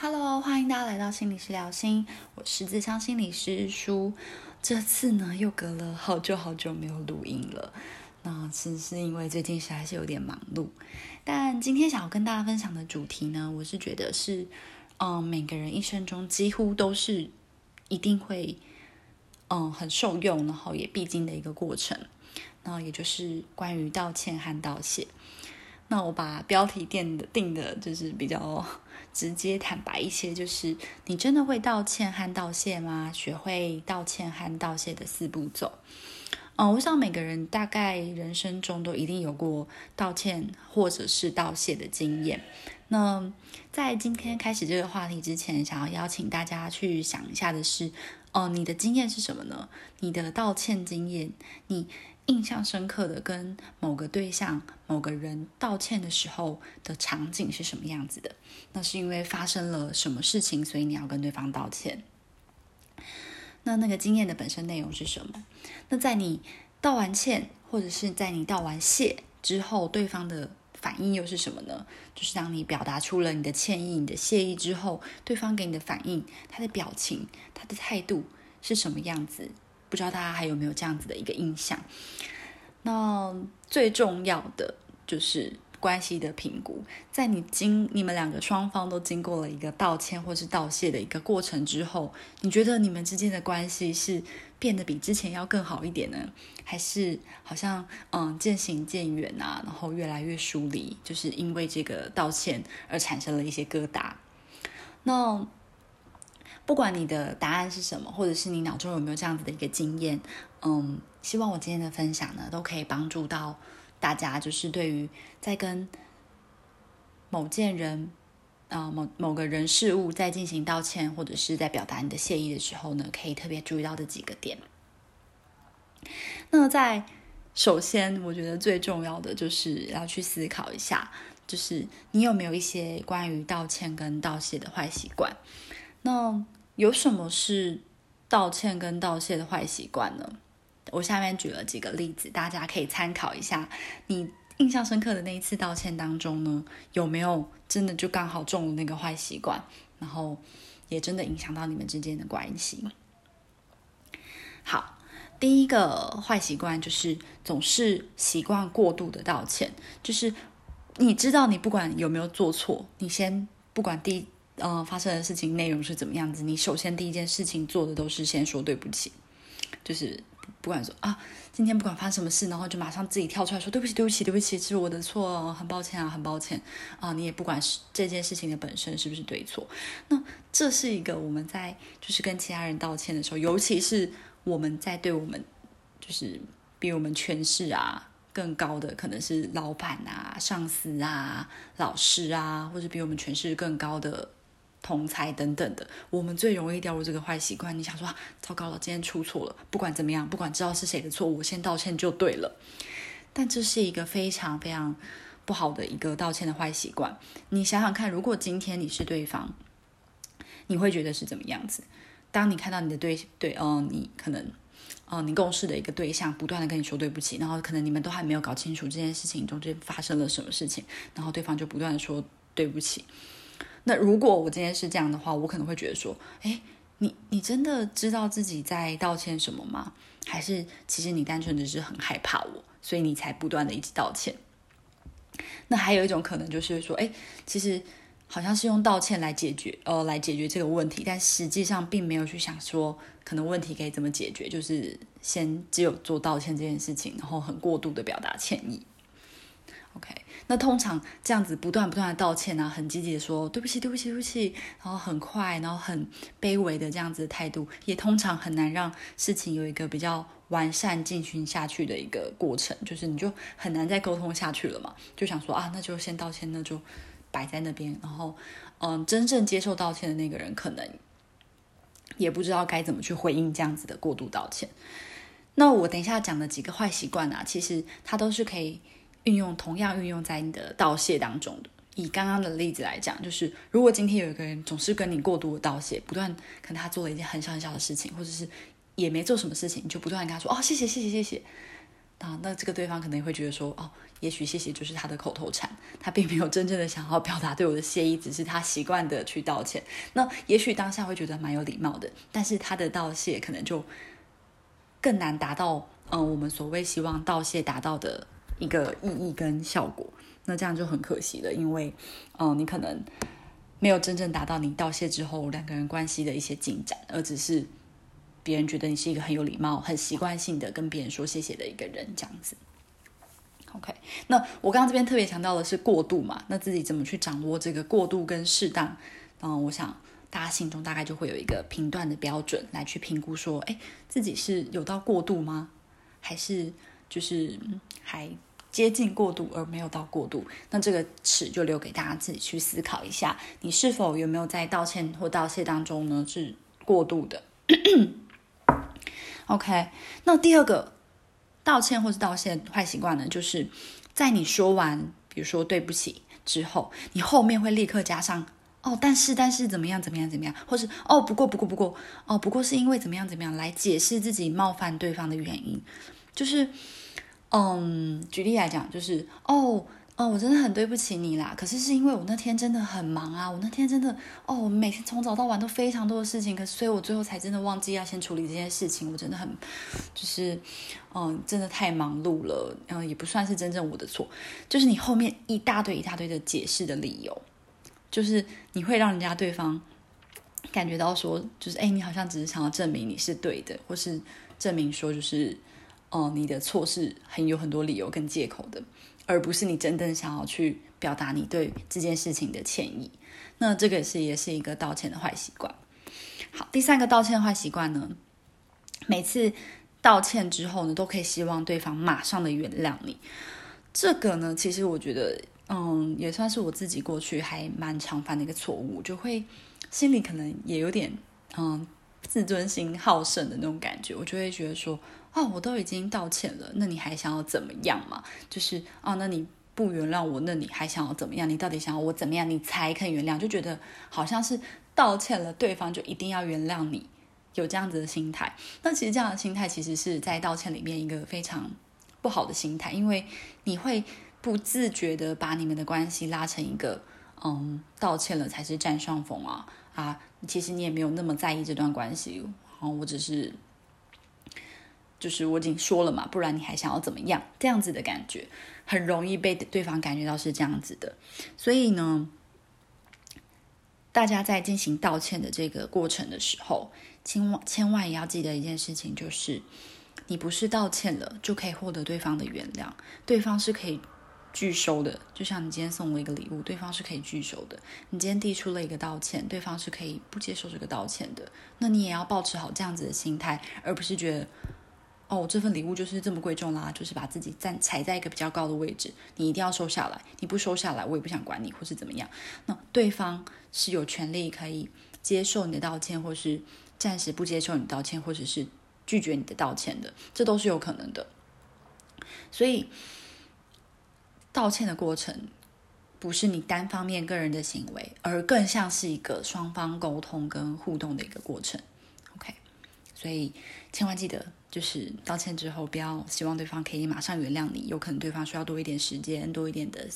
Hello，欢迎大家来到心理师聊心，我是自强心理师舒。这次呢，又隔了好久好久没有录音了。那其实是因为最近实在是有点忙碌。但今天想要跟大家分享的主题呢，我是觉得是，嗯，每个人一生中几乎都是一定会，嗯，很受用，然后也必经的一个过程。那也就是关于道歉和道谢。那我把标题定的定的就是比较直接坦白一些，就是你真的会道歉和道谢吗？学会道歉和道谢的四步骤。嗯，我想每个人大概人生中都一定有过道歉或者是道谢的经验。那在今天开始这个话题之前，想要邀请大家去想一下的是，哦，你的经验是什么呢？你的道歉经验，你。印象深刻的跟某个对象、某个人道歉的时候的场景是什么样子的？那是因为发生了什么事情，所以你要跟对方道歉。那那个经验的本身内容是什么？那在你道完歉，或者是在你道完谢之后，对方的反应又是什么呢？就是当你表达出了你的歉意、你的谢意之后，对方给你的反应，他的表情、他的态度是什么样子？不知道大家还有没有这样子的一个印象？那最重要的就是关系的评估，在你经你们两个双方都经过了一个道歉或是道谢的一个过程之后，你觉得你们之间的关系是变得比之前要更好一点呢，还是好像嗯渐行渐远啊，然后越来越疏离，就是因为这个道歉而产生了一些疙瘩？那。不管你的答案是什么，或者是你脑中有没有这样子的一个经验，嗯，希望我今天的分享呢，都可以帮助到大家，就是对于在跟某件人啊某某个人事物在进行道歉，或者是在表达你的谢意的时候呢，可以特别注意到的几个点。那在首先，我觉得最重要的就是要去思考一下，就是你有没有一些关于道歉跟道谢的坏习惯，那。有什么是道歉跟道谢的坏习惯呢？我下面举了几个例子，大家可以参考一下。你印象深刻的那一次道歉当中呢，有没有真的就刚好中了那个坏习惯，然后也真的影响到你们之间的关系？好，第一个坏习惯就是总是习惯过度的道歉，就是你知道你不管有没有做错，你先不管第。嗯，发生的事情内容是怎么样子？你首先第一件事情做的都是先说对不起，就是不管说啊，今天不管发生什么事，然后就马上自己跳出来说对不起，对不起，对不起，是我的错，很抱歉啊，很抱歉啊。你也不管是这件事情的本身是不是对错，那这是一个我们在就是跟其他人道歉的时候，尤其是我们在对我们就是比我们权势啊更高的，可能是老板啊、上司啊、老师啊，或者比我们权势更高的。同才等等的，我们最容易掉入这个坏习惯。你想说，糟糕了，今天出错了，不管怎么样，不管知道是谁的错，我先道歉就对了。但这是一个非常非常不好的一个道歉的坏习惯。你想想看，如果今天你是对方，你会觉得是怎么样子？当你看到你的对对，嗯，你可能，嗯，你共事的一个对象不断的跟你说对不起，然后可能你们都还没有搞清楚这件事情中间发生了什么事情，然后对方就不断的说对不起。那如果我今天是这样的话，我可能会觉得说，哎，你你真的知道自己在道歉什么吗？还是其实你单纯只是很害怕我，所以你才不断的一直道歉？那还有一种可能就是说，哎，其实好像是用道歉来解决，呃，来解决这个问题，但实际上并没有去想说，可能问题可以怎么解决，就是先只有做道歉这件事情，然后很过度的表达歉意。OK，那通常这样子不断不断的道歉啊，很积极的说对不起对不起对不起，然后很快，然后很卑微的这样子的态度，也通常很难让事情有一个比较完善进行下去的一个过程，就是你就很难再沟通下去了嘛，就想说啊，那就先道歉，那就摆在那边，然后嗯，真正接受道歉的那个人可能也不知道该怎么去回应这样子的过度道歉。那我等一下讲的几个坏习惯啊，其实它都是可以。运用同样运用在你的道谢当中。以刚刚的例子来讲，就是如果今天有一个人总是跟你过度的道谢，不断可能他做了一件很小很小的事情，或者是也没做什么事情，你就不断跟他说哦谢谢谢谢谢谢。啊，那这个对方可能会觉得说，哦，也许谢谢就是他的口头禅，他并没有真正的想要表达对我的谢意，只是他习惯的去道歉。那也许当下会觉得蛮有礼貌的，但是他的道谢可能就更难达到，嗯，我们所谓希望道谢达到的一个意义跟效果。那这样就很可惜了，因为，嗯，你可能没有真正达到你道谢之后两个人关系的一些进展，而只是。别人觉得你是一个很有礼貌、很习惯性的跟别人说谢谢的一个人，这样子。OK，那我刚刚这边特别强调的是过度嘛？那自己怎么去掌握这个过度跟适当？嗯，我想大家心中大概就会有一个评断的标准来去评估，说，哎，自己是有到过度吗？还是就是还接近过度而没有到过度？那这个尺就留给大家自己去思考一下，你是否有没有在道歉或道谢当中呢是过度的？OK，那第二个道歉或是道谢坏习惯呢，就是在你说完，比如说对不起之后，你后面会立刻加上哦，但是但是怎么样怎么样怎么样，或是哦不过不过不过哦不过是因为怎么样怎么样来解释自己冒犯对方的原因，就是嗯，举例来讲，就是哦。哦，我真的很对不起你啦。可是是因为我那天真的很忙啊，我那天真的哦，我每天从早到晚都非常多的事情，可是所以我最后才真的忘记要先处理这件事情。我真的很，就是嗯，真的太忙碌了，嗯，也不算是真正我的错。就是你后面一大堆一大堆的解释的理由，就是你会让人家对方感觉到说，就是哎，你好像只是想要证明你是对的，或是证明说就是哦，你的错是很有很多理由跟借口的。而不是你真正想要去表达你对这件事情的歉意，那这个是也是一个道歉的坏习惯。好，第三个道歉坏习惯呢，每次道歉之后呢，都可以希望对方马上的原谅你。这个呢，其实我觉得，嗯，也算是我自己过去还蛮常犯的一个错误，就会心里可能也有点，嗯，自尊心好胜的那种感觉，我就会觉得说。哦，我都已经道歉了，那你还想要怎么样嘛？就是啊，那你不原谅我，那你还想要怎么样？你到底想要我怎么样，你才肯原谅？就觉得好像是道歉了，对方就一定要原谅你，有这样子的心态。那其实这样的心态，其实是在道歉里面一个非常不好的心态，因为你会不自觉的把你们的关系拉成一个，嗯，道歉了才是占上风啊啊！其实你也没有那么在意这段关系，然后我只是。就是我已经说了嘛，不然你还想要怎么样？这样子的感觉很容易被对方感觉到是这样子的，所以呢，大家在进行道歉的这个过程的时候，千万千万也要记得一件事情，就是你不是道歉了就可以获得对方的原谅，对方是可以拒收的。就像你今天送我一个礼物，对方是可以拒收的；你今天递出了一个道歉，对方是可以不接受这个道歉的。那你也要保持好这样子的心态，而不是觉得。哦，这份礼物就是这么贵重啦，就是把自己站踩在一个比较高的位置，你一定要收下来。你不收下来，我也不想管你，或是怎么样。那对方是有权利可以接受你的道歉，或是暂时不接受你道歉，或者是拒绝你的道歉的，这都是有可能的。所以，道歉的过程不是你单方面个人的行为，而更像是一个双方沟通跟互动的一个过程。OK，所以千万记得。就是道歉之后，不要希望对方可以马上原谅你，有可能对方需要多一点时间，多一点的，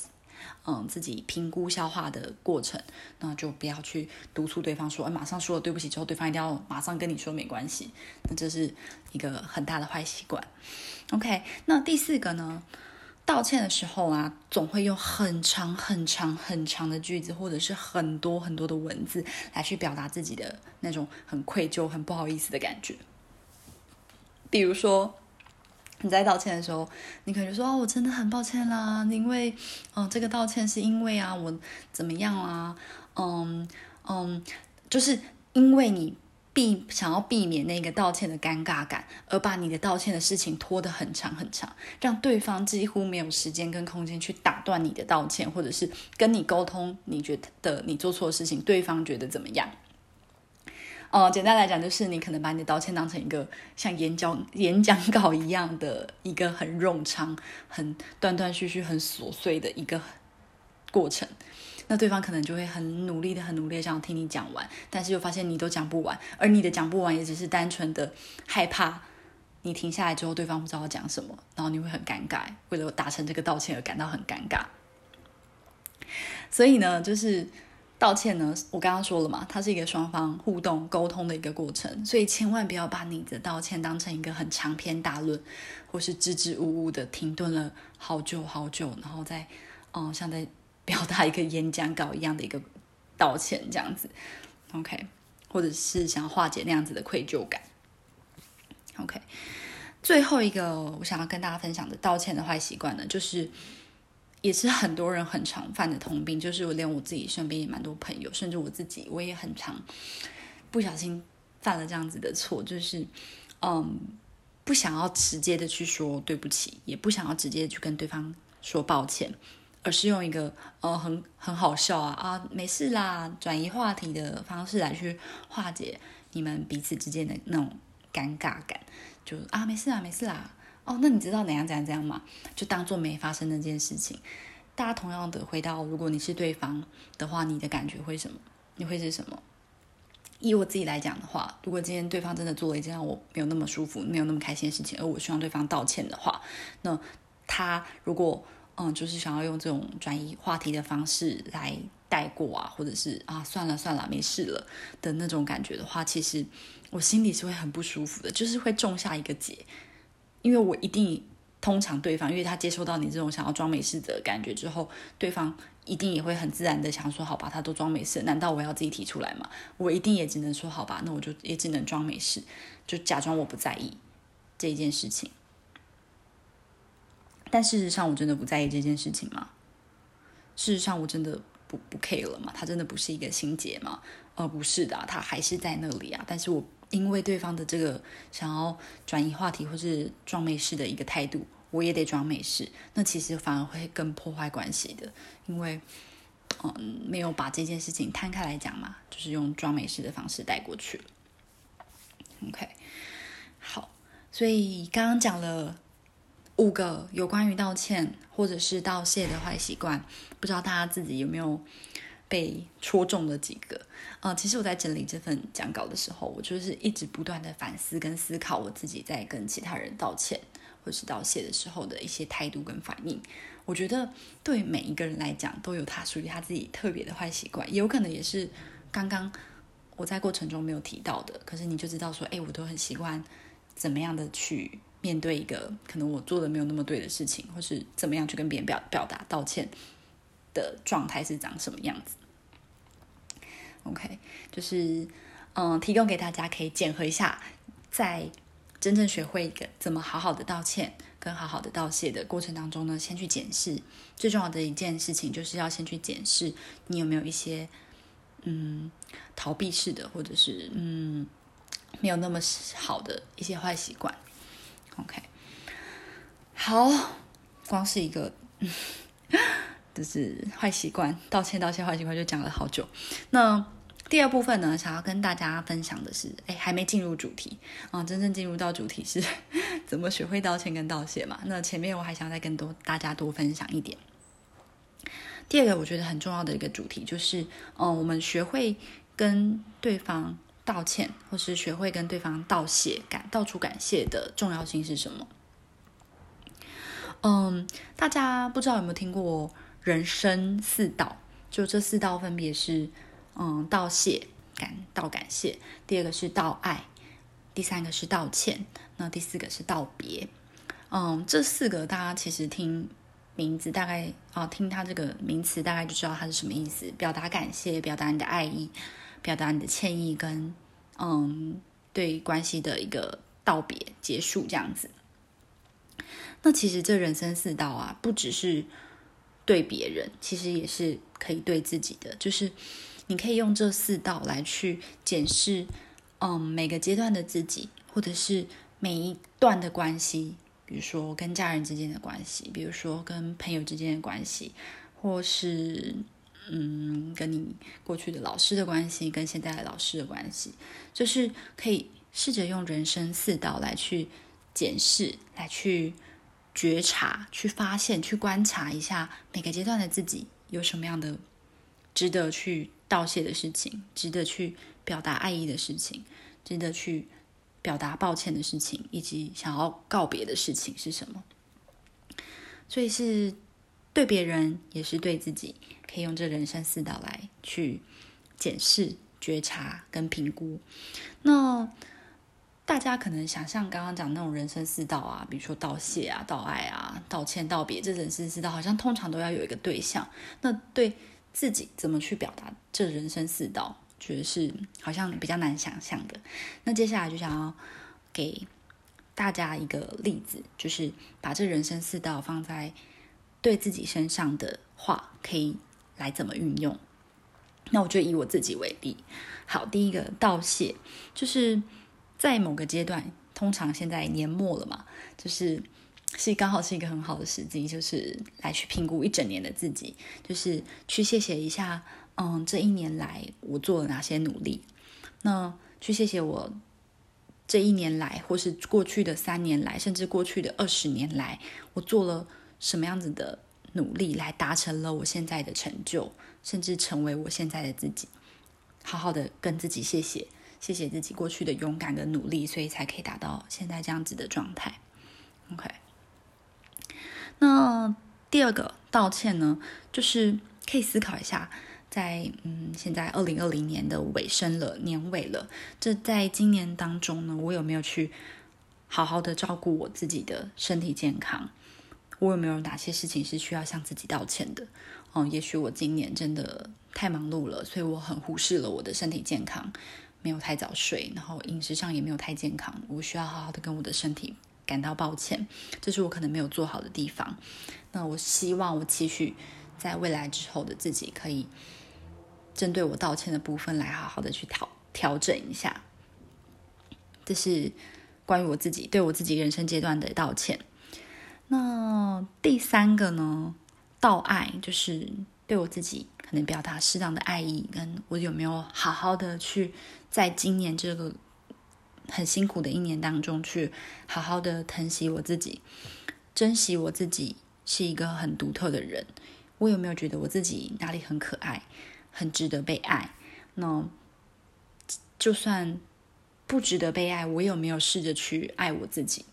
嗯，自己评估消化的过程。那就不要去督促对方说，哎，马上说了对不起之后，对方一定要马上跟你说没关系。那这是一个很大的坏习惯。OK，那第四个呢？道歉的时候啊，总会用很长、很长、很长的句子，或者是很多很多的文字来去表达自己的那种很愧疚、很不好意思的感觉。比如说，你在道歉的时候，你可能说：“哦，我真的很抱歉啦，因为，嗯，这个道歉是因为啊，我怎么样啊，嗯嗯，就是因为你避想要避免那个道歉的尴尬感，而把你的道歉的事情拖得很长很长，让对方几乎没有时间跟空间去打断你的道歉，或者是跟你沟通，你觉得你做错事情，对方觉得怎么样？”哦，简单来讲，就是你可能把你的道歉当成一个像演讲演讲稿一样的一个很冗长、很断断续续、很琐碎的一个过程。那对方可能就会很努力的、很努力的想要听你讲完，但是又发现你都讲不完，而你的讲不完也只是单纯的害怕你停下来之后，对方不知道要讲什么，然后你会很尴尬，为了达成这个道歉而感到很尴尬。所以呢，就是道歉呢，我刚刚说了嘛，它是一个双方互动沟通的一个过程，所以千万不要把你的道歉当成一个很长篇大论，或是支支吾吾的停顿了好久好久，然后再嗯，像在表达一个演讲稿一样的一个道歉这样子，OK，或者是想要化解那样子的愧疚感。OK，最后一个我想要跟大家分享的道歉的坏习惯呢，就是也是很多人很常犯的通病，就是我连我自己身边也蛮多朋友，甚至我自己我也很常不小心犯了这样子的错，就是嗯，不想要直接的去说对不起，也不想要直接去跟对方说抱歉，而是用一个呃很很好笑啊啊没事啦，转移话题的方式来去化解你们彼此之间的那种。尴尬感，就啊，没事啦，没事啦。哦，那你知道怎样怎样怎样吗？就当做没发生那件事情。大家同样的回到，如果你是对方的话，你的感觉会什么？你会是什么？以我自己来讲的话，如果今天对方真的做了一件让我没有那么舒服、没有那么开心的事情，而我希望对方道歉的话，那他如果嗯，就是想要用这种转移话题的方式来带过啊，或者是啊，算了算了，没事了的那种感觉的话，其实。我心里是会很不舒服的，就是会种下一个结，因为我一定通常对方，因为他接收到你这种想要装没事的感觉之后，对方一定也会很自然的想说，好吧，他都装没事，难道我要自己提出来吗？我一定也只能说，好吧，那我就也只能装没事，就假装我不在意这一件事情。但事实上，我真的不在意这件事情吗？事实上，我真的不不 care 了吗？他真的不是一个心结吗？呃，不是的，他还是在那里啊，但是我。因为对方的这个想要转移话题或是装没事的一个态度，我也得装没事，那其实反而会更破坏关系的。因为，嗯，没有把这件事情摊开来讲嘛，就是用装没事的方式带过去了。OK，好，所以刚刚讲了五个有关于道歉或者是道谢的坏习惯，不知道大家自己有没有？被戳中了几个啊！其实我在整理这份讲稿的时候，我就是一直不断的反思跟思考我自己在跟其他人道歉或是道谢的时候的一些态度跟反应。我觉得对每一个人来讲都有他属于他自己特别的坏习惯，也有可能也是刚刚我在过程中没有提到的。可是你就知道说，哎，我都很习惯怎么样的去面对一个可能我做的没有那么对的事情，或是怎么样去跟别人表表达道歉的状态是长什么样子。OK，就是嗯，提供给大家可以检核一下，在真正学会一个怎么好好的道歉跟好好的道谢的过程当中呢，先去检视最重要的一件事情，就是要先去检视你有没有一些嗯逃避式的，或者是嗯没有那么好的一些坏习惯。OK，好，光是一个。就是坏习惯，道歉道歉坏习惯就讲了好久。那第二部分呢，想要跟大家分享的是，哎，还没进入主题啊，真正进入到主题是怎么学会道歉跟道谢嘛。那前面我还想再跟多大家多分享一点。第二个我觉得很重要的一个主题就是，嗯，我们学会跟对方道歉，或是学会跟对方道谢，感道出感谢的重要性是什么？嗯，大家不知道有没有听过？人生四道，就这四道分别是，嗯，道谢、感道感谢；第二个是道爱；第三个是道歉；那第四个是道别。嗯，这四个大家其实听名字大概啊，听它这个名词大概就知道它是什么意思：表达感谢，表达你的爱意，表达你的歉意，跟嗯对关系的一个道别结束这样子。那其实这人生四道啊，不只是。对别人其实也是可以对自己的，就是你可以用这四道来去检视，嗯，每个阶段的自己，或者是每一段的关系，比如说跟家人之间的关系，比如说跟朋友之间的关系，或是嗯，跟你过去的老师的关系，跟现在的老师的关系，就是可以试着用人生四道来去检视，来去。觉察，去发现，去观察一下每个阶段的自己有什么样的值得去道谢的事情，值得去表达爱意的事情，值得去表达抱歉的事情，以及想要告别的事情是什么。所以是对别人，也是对自己，可以用这人生四道来去检视、觉察跟评估。那大家可能想象刚刚讲那种人生四道啊，比如说道谢啊、道爱啊、道歉、道别，这人生四道好像通常都要有一个对象。那对自己怎么去表达这人生四道，觉得是好像比较难想象的。那接下来就想要给。大家一个例子，就是把这人生四道放在对自己身上的话，可以来怎么运用？那我就以我自己为例。好，第一个道谢，就是在某个阶段，通常现在年末了嘛，就是是刚好是一个很好的时机，就是来去评估一整年的自己，就是去谢谢一下，嗯，这一年来我做了哪些努力，那去谢谢我。这一年来，或是过去的三年来，甚至过去的二十年来，我做了什么样子的努力，来达成了我现在的成就，甚至成为我现在的自己。好好的跟自己谢谢，谢谢自己过去的勇敢跟努力，所以才可以达到现在这样子的状态。OK，那第二个道歉呢，就是可以思考一下。在嗯，现在二零二零年的尾声了，年尾了。这在今年当中呢，我有没有去好好的照顾我自己的身体健康？我有没有哪些事情是需要向自己道歉的？哦，也许我今年真的太忙碌了，所以我很忽视了我的身体健康，没有太早睡，然后饮食上也没有太健康。我需要好好的跟我的身体感到抱歉，这是我可能没有做好的地方。那我希望我期许在未来之后的自己可以。针对我道歉的部分来好好的去调调整一下，这是关于我自己对我自己人生阶段的道歉。那第三个呢，道爱就是对我自己可能表达适当的爱意，跟我有没有好好的去在今年这个很辛苦的一年当中去好好的疼惜我自己，珍惜我自己是一个很独特的人。我有没有觉得我自己哪里很可爱？很值得被爱，那就算不值得被爱，我有没有试着去爱我自己？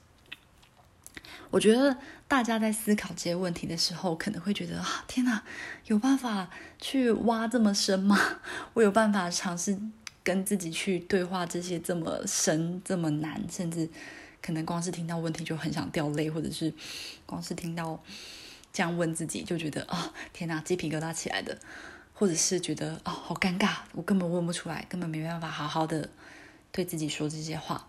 我觉得大家在思考这些问题的时候，可能会觉得啊，天哪，有办法去挖这么深吗？我有办法尝试跟自己去对话这些这么深、这么难，甚至可能光是听到问题就很想掉泪，或者是光是听到这样问自己就觉得啊，天哪，鸡皮疙瘩起来的。或者是觉得哦好尴尬，我根本问不出来，根本没办法好好的对自己说这些话。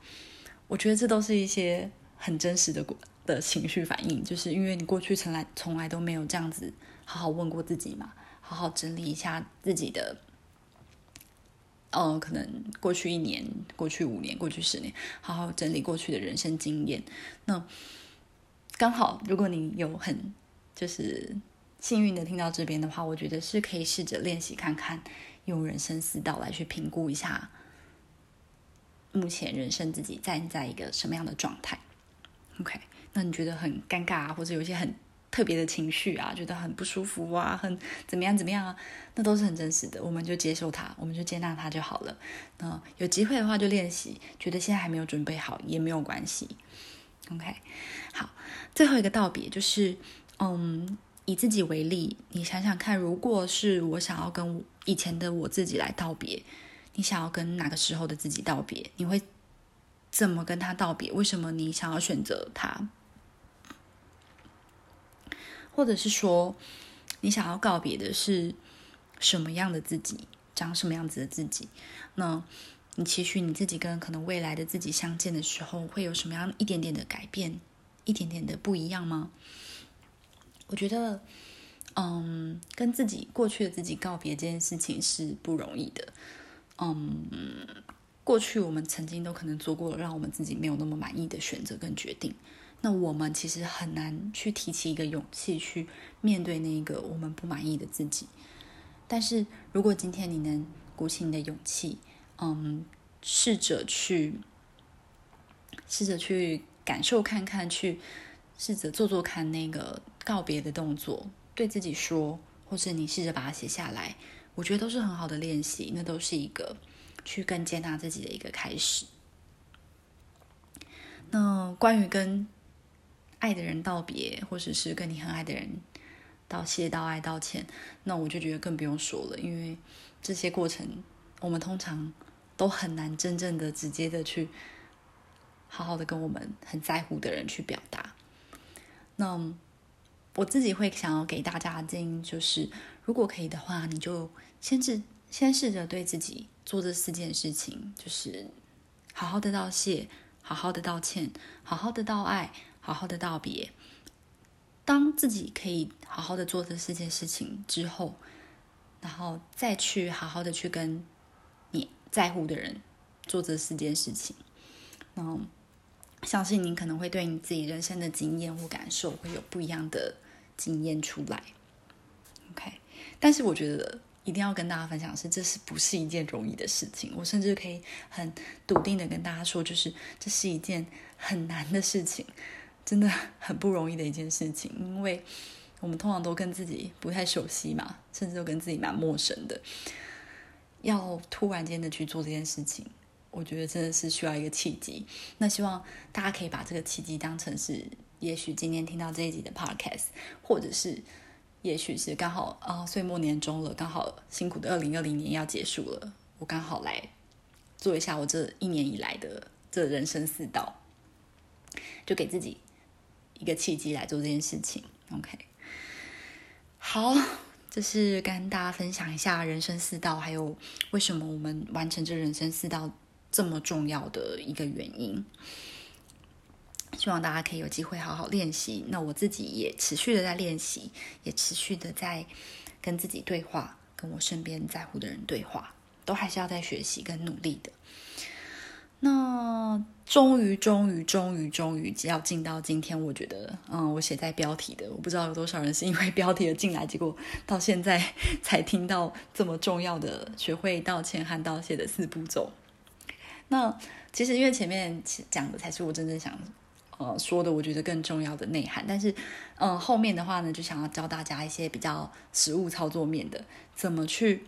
我觉得这都是一些很真实的的情绪反应，就是因为你过去从来从来都没有这样子好好问过自己嘛，好好整理一下自己的，呃，可能过去一年、过去五年、过去十年，好好整理过去的人生经验。那刚好，如果你有很就是。幸运的听到这边的话，我觉得是可以试着练习看看，用人生四道来去评估一下，目前人生自己站在一个什么样的状态。OK，那你觉得很尴尬啊，或者有一些很特别的情绪啊，觉得很不舒服啊，很怎么样怎么样啊，那都是很真实的，我们就接受它，我们就接纳它就好了。那有机会的话就练习，觉得现在还没有准备好也没有关系。OK，好，最后一个道别就是，嗯。以自己为例，你想想看，如果是我想要跟以前的我自己来道别，你想要跟哪个时候的自己道别？你会怎么跟他道别？为什么你想要选择他？或者是说，你想要告别的是什么样的自己？长什么样子的自己？那你期许你自己跟可能未来的自己相见的时候，会有什么样一点点的改变，一点点的不一样吗？我觉得，嗯，跟自己过去的自己告别这件事情是不容易的。嗯，过去我们曾经都可能做过让我们自己没有那么满意的选择跟决定，那我们其实很难去提起一个勇气去面对那个我们不满意的自己。但是如果今天你能鼓起你的勇气，嗯，试着去，试着去感受看看，去试着做做看那个。告别的动作，对自己说，或是你试着把它写下来，我觉得都是很好的练习。那都是一个去更接纳自己的一个开始。那关于跟爱的人道别，或者是跟你很爱的人道谢、道爱、道歉，那我就觉得更不用说了，因为这些过程我们通常都很难真正的、直接的去好好的跟我们很在乎的人去表达。那我自己会想要给大家的建议就是，如果可以的话，你就先试先试着对自己做这四件事情，就是好好的道谢。好好的道歉，好好的道爱，好好的道别。当自己可以好好的做这四件事情之后，然后再去好好的去跟你在乎的人做这四件事情，那相信你可能会对你自己人生的经验或感受会有不一样的经验出来。OK，但是我觉得。一定要跟大家分享是，这是不是一件容易的事情？我甚至可以很笃定的跟大家说，就是这是一件很难的事情，真的很不容易的一件事情。因为我们通常都跟自己不太熟悉嘛，甚至都跟自己蛮陌生的。要突然间的去做这件事情，我觉得真的是需要一个契机。那希望大家可以把这个契机当成是，也许今天听到这一集的 podcast，或者是。也许是刚好啊，岁末年终了，刚好辛苦的二零二零年要结束了，我刚好来做一下我这一年以来的这人生四道，就给自己一个契机来做这件事情。OK，好，这是跟大家分享一下人生四道，还有为什么我们完成这人生四道这么重要的一个原因。希望大家可以有机会好好练习。那我自己也持续的在练习，也持续的在跟自己对话，跟我身边在乎的人对话，都还是要在学习跟努力的。那终于，终于，终于，终于，只要进到今天，我觉得，嗯，我写在标题的，我不知道有多少人是因为标题而进来，结果到现在才听到这么重要的学会道歉和道谢的四步骤。那其实因为前面讲的才是我真正想。呃，说的我觉得更重要的内涵，但是，嗯，后面的话呢，就想要教大家一些比较实物操作面的，怎么去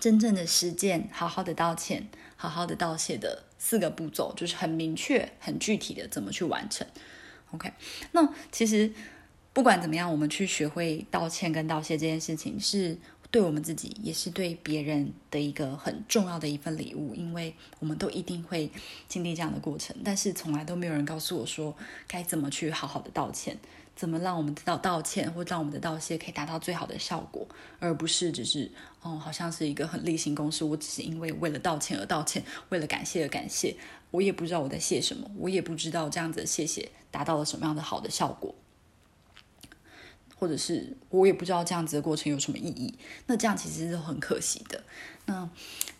真正的实践，好好的道歉，好好的道谢的四个步骤，就是很明确、很具体的怎么去完成。OK，那其实不管怎么样，我们去学会道歉跟道谢这件事情是。对我们自己也是对别人的一个很重要的一份礼物，因为我们都一定会经历这样的过程，但是从来都没有人告诉我说该怎么去好好的道歉，怎么让我们知道道歉或让我们的道谢可以达到最好的效果，而不是只是哦，好像是一个很例行公事，我只是因为为了道歉而道歉，为了感谢而感谢，我也不知道我在谢什么，我也不知道这样子的谢谢达到了什么样的好的效果。或者是我也不知道这样子的过程有什么意义，那这样其实是很可惜的。那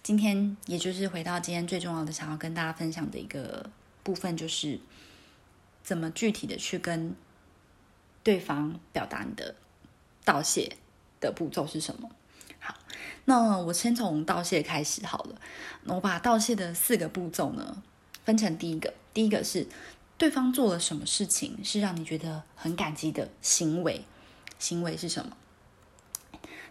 今天也就是回到今天最重要的，想要跟大家分享的一个部分，就是怎么具体的去跟对方表达你的道谢的步骤是什么。好，那我先从道谢开始好了。那我把道谢的四个步骤呢，分成第一个，第一个是对方做了什么事情是让你觉得很感激的行为。行为是什么？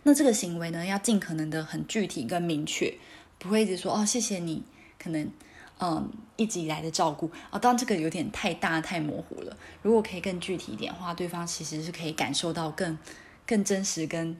那这个行为呢，要尽可能的很具体跟明确，不会一直说哦，谢谢你，可能嗯一直以来的照顾啊。当然这个有点太大太模糊了。如果可以更具体一点的话，对方其实是可以感受到更更真实、跟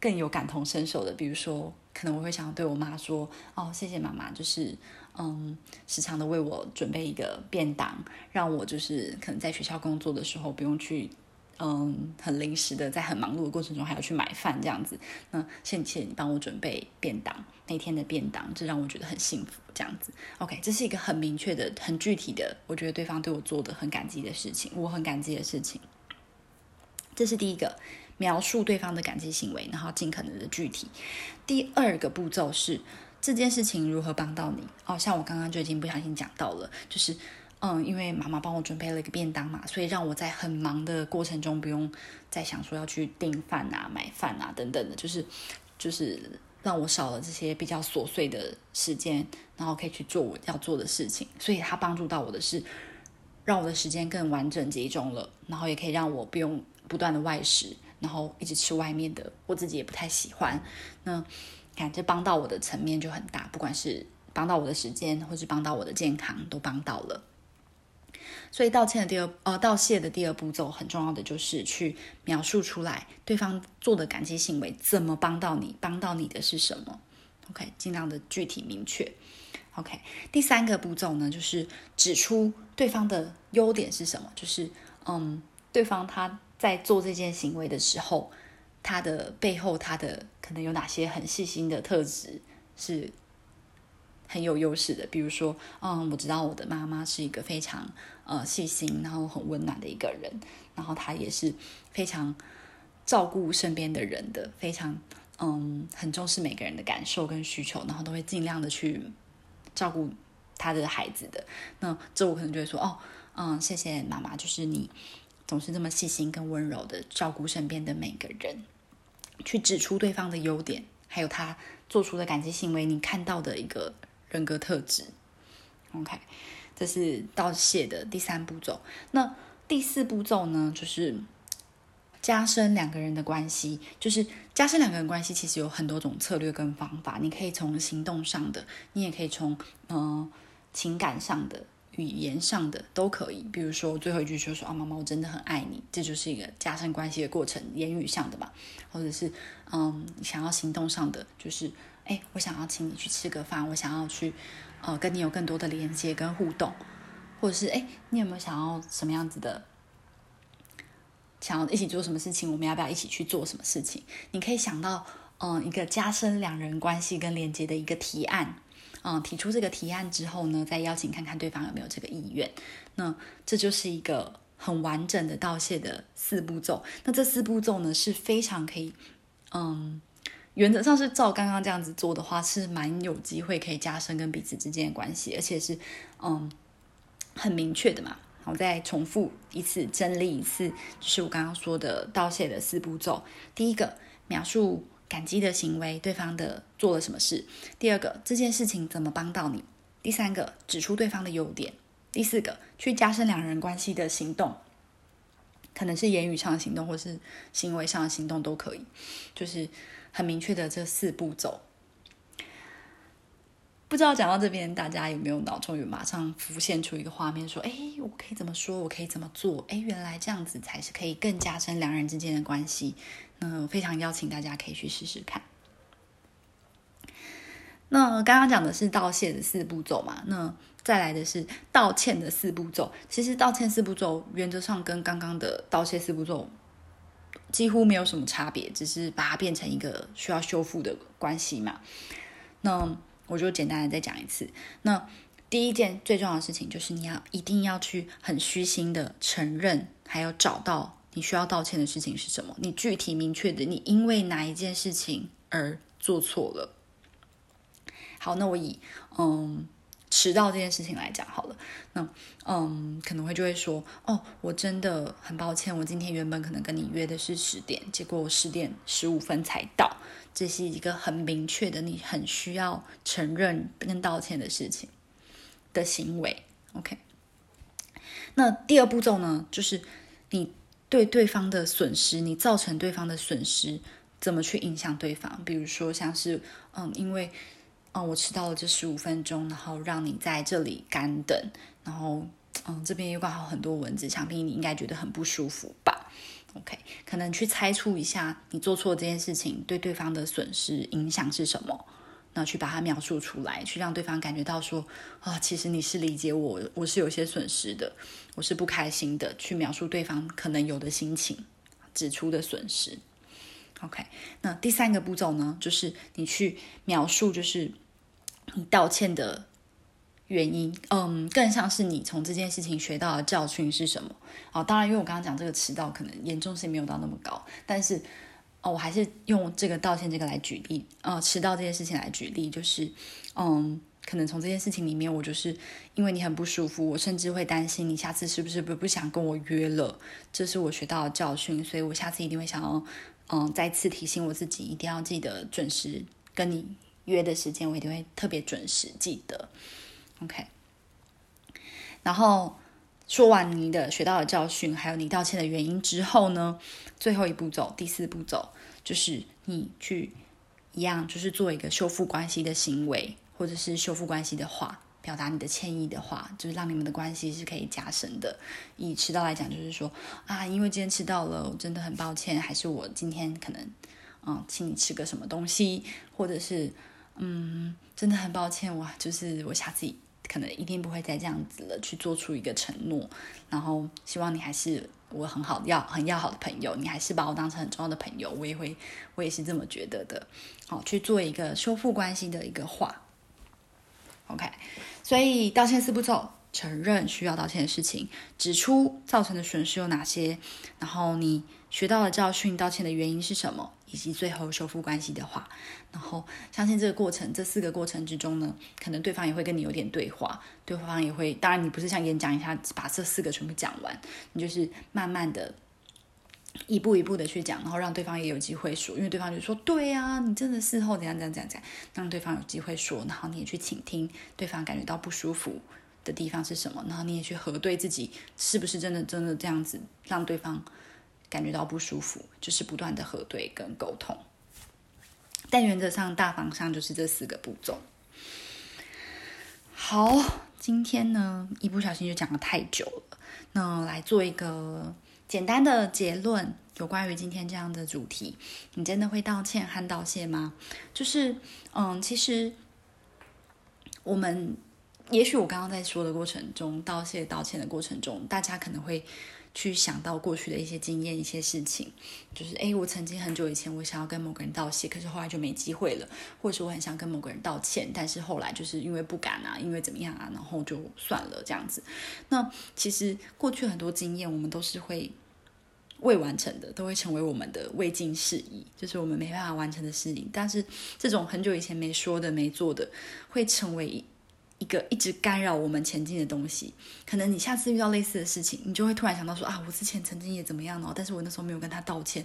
更有感同身受的。比如说，可能我会想要对我妈说哦，谢谢妈妈，就是嗯时常的为我准备一个便当，让我就是可能在学校工作的时候不用去。嗯，很临时的，在很忙碌的过程中还要去买饭这样子。那谢谢你帮我准备便当，那天的便当，这让我觉得很幸福。这样子，OK，这是一个很明确的、很具体的，我觉得对方对我做的很感激的事情，我很感激的事情。这是第一个描述对方的感激行为，然后尽可能的具体。第二个步骤是这件事情如何帮到你。哦，像我刚刚就已经不小心讲到了，就是。嗯，因为妈妈帮我准备了一个便当嘛，所以让我在很忙的过程中不用再想说要去订饭啊、买饭啊等等的，就是就是让我少了这些比较琐碎的时间，然后可以去做我要做的事情。所以它帮助到我的是，让我的时间更完整集中了，然后也可以让我不用不断的外食，然后一直吃外面的，我自己也不太喜欢。那感觉帮到我的层面就很大，不管是帮到我的时间，或是帮到我的健康，都帮到了。所以道歉的第二呃道谢的第二步骤很重要的就是去描述出来对方做的感激行为怎么帮到你，帮到你的是什么？OK，尽量的具体明确。OK，第三个步骤呢，就是指出对方的优点是什么，就是嗯，对方他在做这件行为的时候，他的背后他的可能有哪些很细心的特质是很有优势的。比如说，嗯，我知道我的妈妈是一个非常呃细心，然后很温暖的一个人，然后她也是非常照顾身边的人的，非常嗯很重视每个人的感受跟需求，然后都会尽量的去。照顾他的孩子的，那这我可能就会说哦，嗯，谢谢妈妈，就是你总是这么细心跟温柔的照顾身边的每个人，去指出对方的优点，还有他做出的感激行为，你看到的一个人格特质。OK，这是道谢的第三步骤。那第四步骤呢，就是。加深两个人的关系，就是加深两个人关系，其实有很多种策略跟方法。你可以从行动上的，你也可以从嗯情感上的、语言上的都可以。比如说最后一句就说啊，妈妈，我真的很爱你，这就是一个加深关系的过程，言语上的吧。或者是嗯想要行动上的，就是哎，我想要请你去吃个饭，我想要去呃跟你有更多的连接跟互动，或者是哎，你有没有想要什么样子的？想要一起做什么事情？我们要不要一起去做什么事情？你可以想到，嗯，一个加深两人关系跟连接的一个提案，嗯，提出这个提案之后呢，再邀请看看对方有没有这个意愿。那这就是一个很完整的道谢的四步骤。那这四步骤呢是非常可以，嗯，原则上是照刚刚这样子做的话，是蛮有机会可以加深跟彼此之间的关系，而且是嗯很明确的嘛。好再重复一次，整理一次，就是我刚刚说的道谢的四步骤。第一个，描述感激的行为，对方的做了什么事；第二个，这件事情怎么帮到你；第三个，指出对方的优点；第四个，去加深两人关系的行动，可能是言语上的行动，或是行为上的行动都可以，就是很明确的这四步骤。不知道讲到这边，大家有没有脑中有马上浮现出一个画面，说：“哎，我可以怎么说？我可以怎么做？哎，原来这样子才是可以更加深两人之间的关系。”那非常邀请大家可以去试试看。那刚刚讲的是道谢的四步骤嘛？那再来的是道歉的四步骤。其实道歉四步骤原则上跟刚刚的道谢四步骤几乎没有什么差别，只是把它变成一个需要修复的关系嘛。那我就简单的再讲一次。那第一件最重要的事情就是，你要一定要去很虚心的承认，还有找到你需要道歉的事情是什么。你具体明确的，你因为哪一件事情而做错了。好，那我以嗯迟到这件事情来讲好了。那嗯可能会就会说，哦，我真的很抱歉，我今天原本可能跟你约的是十点，结果我十点十五分才到。这是一个很明确的，你很需要承认跟道歉的事情的行为。OK，那第二步骤呢，就是你对对方的损失，你造成对方的损失，怎么去影响对方？比如说，像是嗯，因为嗯，我迟到了这十五分钟，然后让你在这里干等，然后嗯，这边又刚好很多蚊子，想必你应该觉得很不舒服吧？OK，可能去猜出一下你做错这件事情对对方的损失影响是什么，那去把它描述出来，去让对方感觉到说啊，其实你是理解我，我是有些损失的，我是不开心的，去描述对方可能有的心情，指出的损失。OK，那第三个步骤呢，就是你去描述，就是你道歉的。原因，嗯，更像是你从这件事情学到的教训是什么？哦，当然，因为我刚刚讲这个迟到可能严重性没有到那么高，但是，哦，我还是用这个道歉这个来举例，呃，迟到这件事情来举例，就是，嗯，可能从这件事情里面，我就是因为你很不舒服，我甚至会担心你下次是不是不不想跟我约了，这是我学到的教训，所以我下次一定会想要，嗯，再次提醒我自己，一定要记得准时跟你约的时间，我一定会特别准时记得。OK，然后说完你的学到的教训，还有你道歉的原因之后呢，最后一步走，第四步走就是你去一样，就是做一个修复关系的行为，或者是修复关系的话，表达你的歉意的话，就是让你们的关系是可以加深的。以迟到来讲，就是说啊，因为今天迟到了，我真的很抱歉，还是我今天可能嗯，请你吃个什么东西，或者是嗯，真的很抱歉，我就是我下次可能一定不会再这样子了，去做出一个承诺，然后希望你还是。我很好要很要好的朋友，你还是把我当成很重要的朋友，我也会，我也是这么觉得的。好，去做一个修复关系的一个话。OK，所以道歉四步骤：承认需要道歉的事情，指出造成的损失有哪些，然后你学到了教训，道歉的原因是什么。以及最后修复关系的话，然后相信这个过程，这四个过程之中呢，可能对方也会跟你有点对话，对方也会，当然你不是像演讲一下把这四个全部讲完，你就是慢慢的一步一步的去讲，然后让对方也有机会说，因为对方就说对呀，你真的事后怎样怎样怎样怎样，让对方有机会说，然后你也去倾听对方感觉到不舒服的地方是什么，然后你也去核对自己是不是真的真的这样子让对方。感觉到不舒服，就是不断的核对跟沟通，但原则上大方向就是这四个步骤。好，今天呢一不小心就讲的太久了，那来做一个简单的结论，有关于今天这样的主题，你真的会道歉和道谢吗？就是，嗯，其实我们也许我刚刚在说的过程中，道谢道歉的过程中，大家可能会。去想到过去的一些经验、一些事情，就是哎，我曾经很久以前，我想要跟某个人道谢，可是后来就没机会了；或者是我很想跟某个人道歉，但是后来就是因为不敢啊，因为怎么样啊，然后就算了这样子。那其实过去很多经验，我们都是会未完成的，都会成为我们的未尽事宜，就是我们没办法完成的事情。但是这种很久以前没说的、没做的，会成为。一个一直干扰我们前进的东西，可能你下次遇到类似的事情，你就会突然想到说啊，我之前曾经也怎么样了，但是我那时候没有跟他道歉，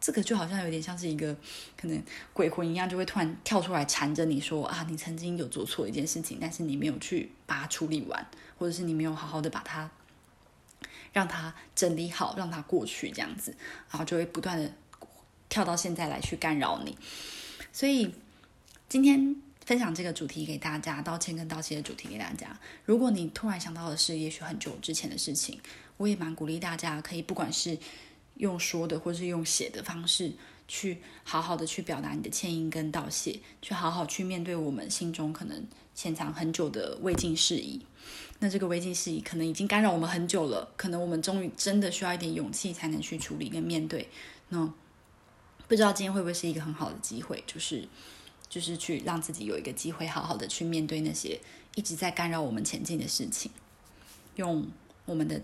这个就好像有点像是一个可能鬼魂一样，就会突然跳出来缠着你说啊，你曾经有做错一件事情，但是你没有去把它处理完，或者是你没有好好的把它让它整理好，让它过去这样子，然后就会不断的跳到现在来去干扰你，所以今天。分享这个主题给大家，道歉跟道谢的主题给大家。如果你突然想到的是，也许很久之前的事情，我也蛮鼓励大家，可以不管是用说的，或是用写的方式，去好好的去表达你的歉意跟道谢，去好好去面对我们心中可能潜藏很久的未尽事宜。那这个未尽事宜可能已经干扰我们很久了，可能我们终于真的需要一点勇气才能去处理跟面对。那不知道今天会不会是一个很好的机会，就是。就是去让自己有一个机会，好好的去面对那些一直在干扰我们前进的事情，用我们的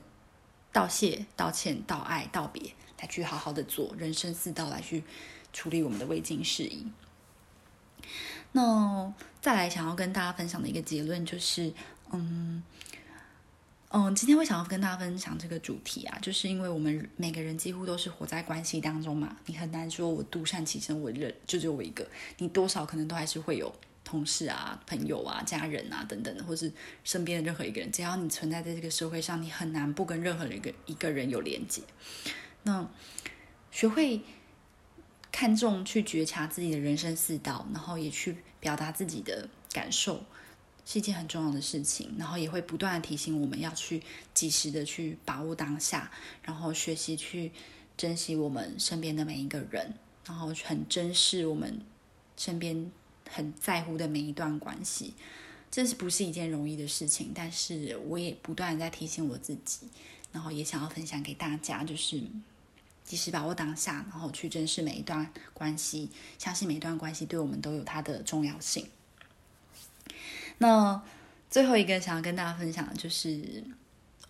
道谢、道歉、道爱、道别来去好好的做人生四道来去处理我们的未尽事宜。那再来想要跟大家分享的一个结论就是，嗯。嗯，今天我想要跟大家分享这个主题啊，就是因为我们每个人几乎都是活在关系当中嘛，你很难说我独善其身，我人就只有我一个，你多少可能都还是会有同事啊、朋友啊、家人啊等等，或是身边的任何一个人，只要你存在在这个社会上，你很难不跟任何一个一个人有连接。那学会看重去觉察自己的人生四道，然后也去表达自己的感受。是一件很重要的事情，然后也会不断的提醒我们要去及时的去把握当下，然后学习去珍惜我们身边的每一个人，然后很珍视我们身边很在乎的每一段关系。这是不是一件容易的事情？但是我也不断在提醒我自己，然后也想要分享给大家，就是及时把握当下，然后去珍视每一段关系，相信每一段关系对我们都有它的重要性。那最后一个想要跟大家分享的就是，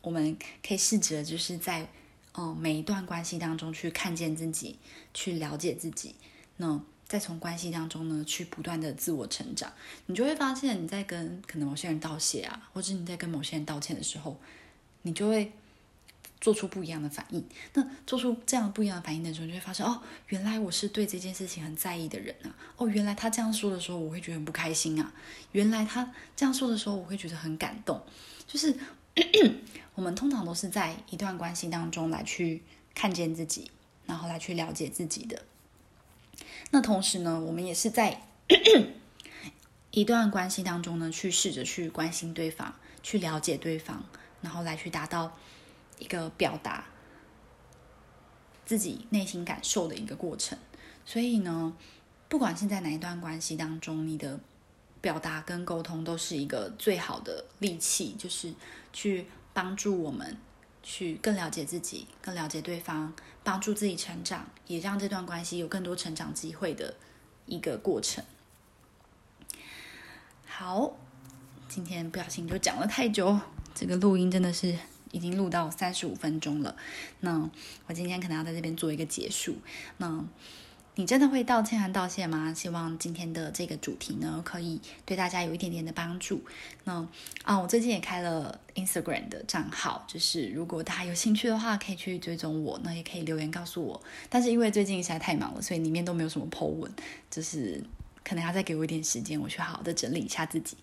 我们可以试着就是在嗯每一段关系当中去看见自己，去了解自己。那再从关系当中呢，去不断的自我成长，你就会发现你在跟可能某些人道谢啊，或者你在跟某些人道歉的时候，你就会。做出不一样的反应，那做出这样不一样的反应的时候，就会发现哦，原来我是对这件事情很在意的人啊！哦，原来他这样说的时候，我会觉得很不开心啊！原来他这样说的时候，我会觉得很感动。就是 我们通常都是在一段关系当中来去看见自己，然后来去了解自己的。那同时呢，我们也是在。一段关系当中呢，去试着去关心对方，去了解对方，然后来去达到一个表达自己内心感受的一个过程。所以呢，不管是在哪一段关系当中，你的表达跟沟通都是一个最好的利器，就是去帮助我们去更了解自己，更了解对方，帮助自己成长，也让这段关系有更多成长机会的一个过程。好，今天不小心就讲了太久，这个录音真的是已经录到三十五分钟了。那我今天可能要在这边做一个结束。那你真的会道歉和道谢吗？希望今天的这个主题呢，可以对大家有一点点的帮助。那啊，我最近也开了 Instagram 的账号，就是如果大家有兴趣的话，可以去追踪我，那也可以留言告诉我。但是因为最近实在太忙了，所以里面都没有什么 po 文，就是。可能要再给我一点时间，我去好好的整理一下自己。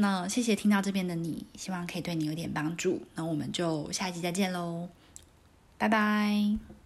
那谢谢听到这边的你，希望可以对你有点帮助。那我们就下一集再见喽，拜拜。